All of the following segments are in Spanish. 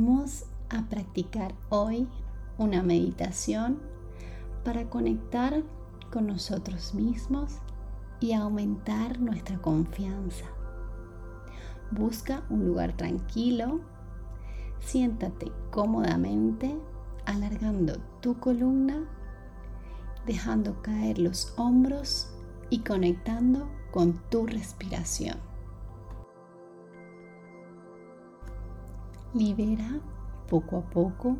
Vamos a practicar hoy una meditación para conectar con nosotros mismos y aumentar nuestra confianza. Busca un lugar tranquilo, siéntate cómodamente, alargando tu columna, dejando caer los hombros y conectando con tu respiración. Libera poco a poco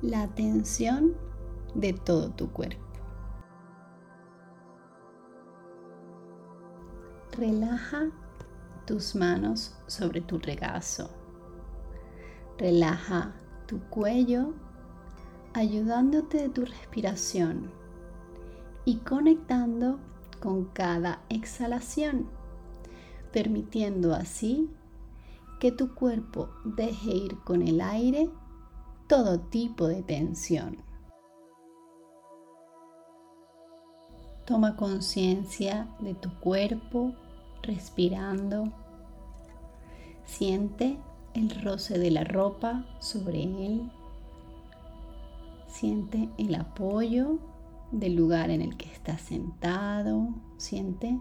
la tensión de todo tu cuerpo. Relaja tus manos sobre tu regazo. Relaja tu cuello ayudándote de tu respiración y conectando con cada exhalación, permitiendo así que tu cuerpo deje ir con el aire todo tipo de tensión. Toma conciencia de tu cuerpo respirando. Siente el roce de la ropa sobre él. Siente el apoyo del lugar en el que estás sentado. Siente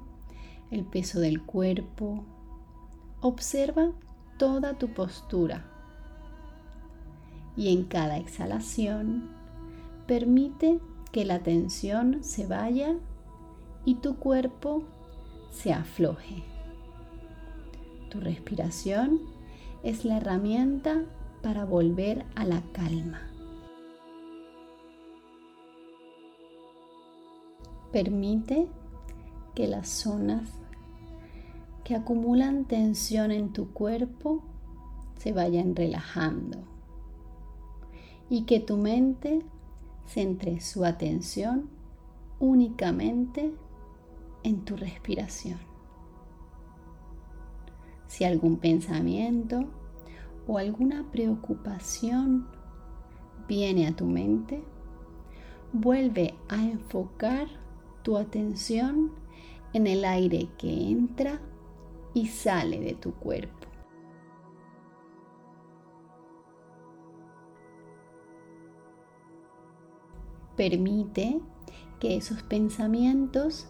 el peso del cuerpo. Observa toda tu postura. Y en cada exhalación, permite que la tensión se vaya y tu cuerpo se afloje. Tu respiración es la herramienta para volver a la calma. Permite que las zonas que acumulan tensión en tu cuerpo se vayan relajando y que tu mente centre su atención únicamente en tu respiración. Si algún pensamiento o alguna preocupación viene a tu mente, vuelve a enfocar tu atención en el aire que entra y sale de tu cuerpo. Permite que esos pensamientos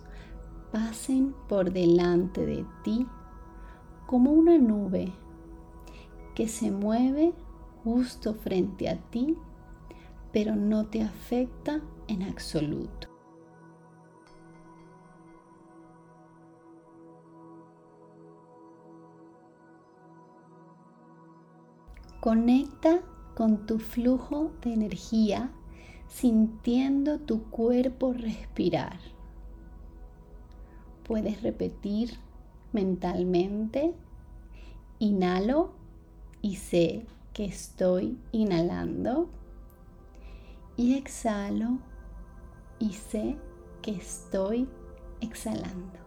pasen por delante de ti como una nube que se mueve justo frente a ti, pero no te afecta en absoluto. Conecta con tu flujo de energía sintiendo tu cuerpo respirar. Puedes repetir mentalmente, inhalo y sé que estoy inhalando. Y exhalo y sé que estoy exhalando.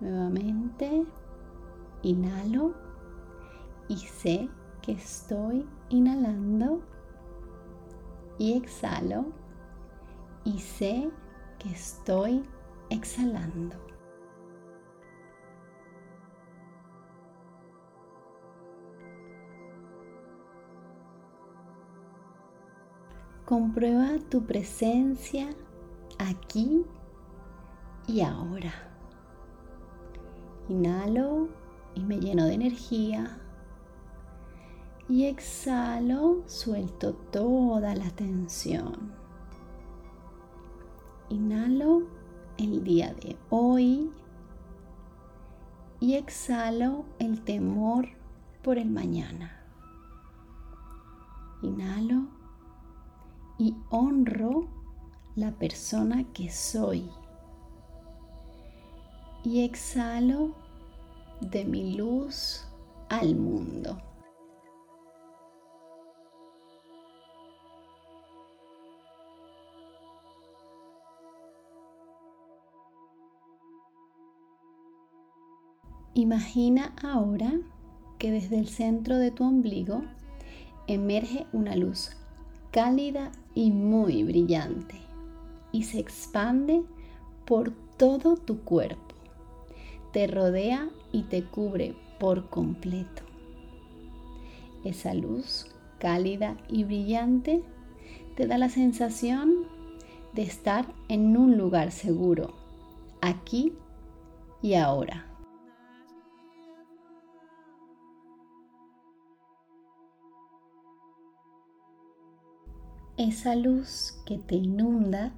Nuevamente, inhalo y sé que estoy inhalando y exhalo y sé que estoy exhalando. Comprueba tu presencia aquí y ahora. Inhalo y me lleno de energía y exhalo, suelto toda la tensión. Inhalo el día de hoy y exhalo el temor por el mañana. Inhalo y honro la persona que soy. Y exhalo de mi luz al mundo. Imagina ahora que desde el centro de tu ombligo emerge una luz cálida y muy brillante y se expande por todo tu cuerpo. Te rodea y te cubre por completo. Esa luz cálida y brillante te da la sensación de estar en un lugar seguro, aquí y ahora. Esa luz que te inunda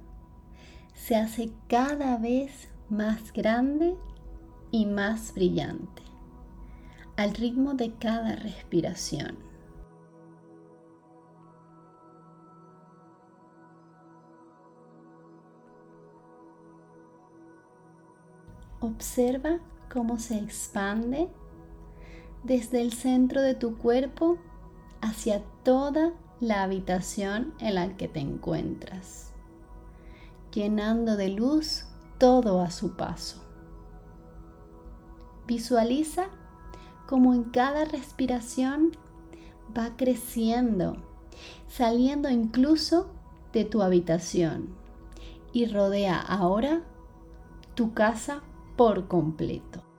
se hace cada vez más grande y más brillante al ritmo de cada respiración. Observa cómo se expande desde el centro de tu cuerpo hacia toda la habitación en la que te encuentras, llenando de luz todo a su paso. Visualiza cómo en cada respiración va creciendo, saliendo incluso de tu habitación y rodea ahora tu casa por completo.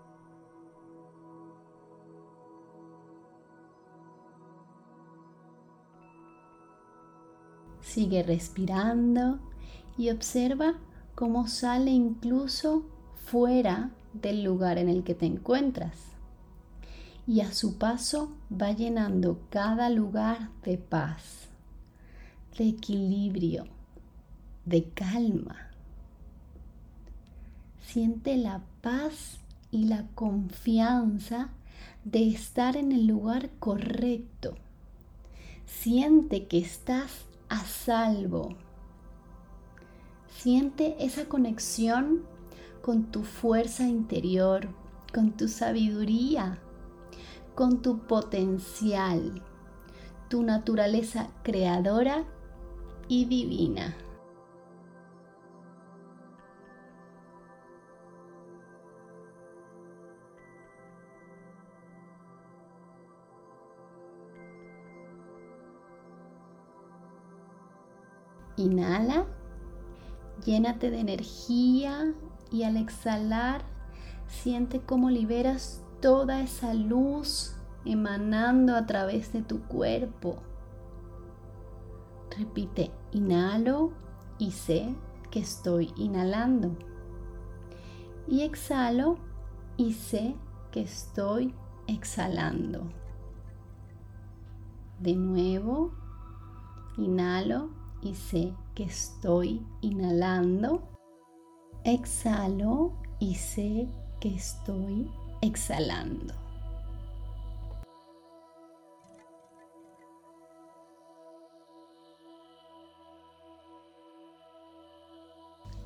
Sigue respirando y observa cómo sale incluso fuera del lugar en el que te encuentras. Y a su paso va llenando cada lugar de paz, de equilibrio, de calma. Siente la paz y la confianza de estar en el lugar correcto. Siente que estás a salvo. Siente esa conexión con tu fuerza interior, con tu sabiduría, con tu potencial, tu naturaleza creadora y divina. Inhala, llénate de energía y al exhalar siente cómo liberas toda esa luz emanando a través de tu cuerpo. Repite, inhalo y sé que estoy inhalando. Y exhalo y sé que estoy exhalando. De nuevo, inhalo y sé que estoy inhalando. Exhalo y sé que estoy exhalando.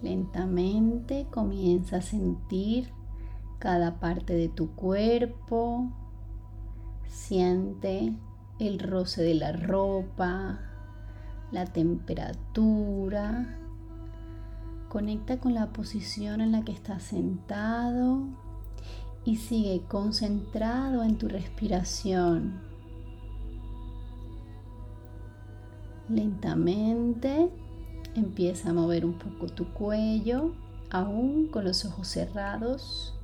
Lentamente comienza a sentir cada parte de tu cuerpo. Siente el roce de la ropa, la temperatura. Conecta con la posición en la que estás sentado y sigue concentrado en tu respiración. Lentamente empieza a mover un poco tu cuello, aún con los ojos cerrados.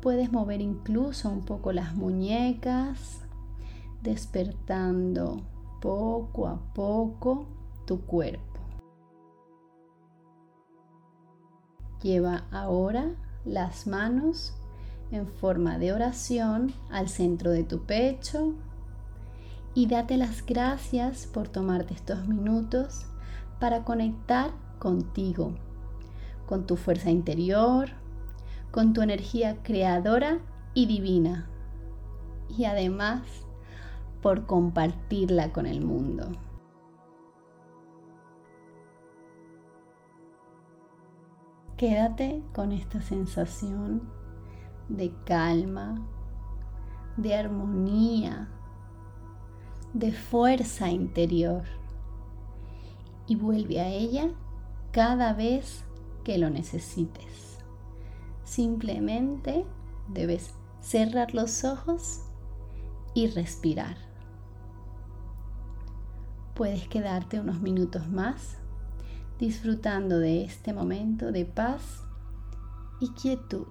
Puedes mover incluso un poco las muñecas, despertando poco a poco tu cuerpo. Lleva ahora las manos en forma de oración al centro de tu pecho y date las gracias por tomarte estos minutos para conectar contigo, con tu fuerza interior, con tu energía creadora y divina. Y además por compartirla con el mundo. Quédate con esta sensación de calma, de armonía, de fuerza interior y vuelve a ella cada vez que lo necesites. Simplemente debes cerrar los ojos y respirar. Puedes quedarte unos minutos más disfrutando de este momento de paz y quietud.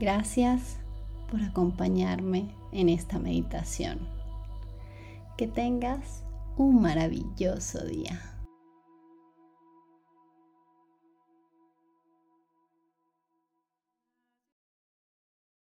Gracias por acompañarme en esta meditación. Que tengas un maravilloso día.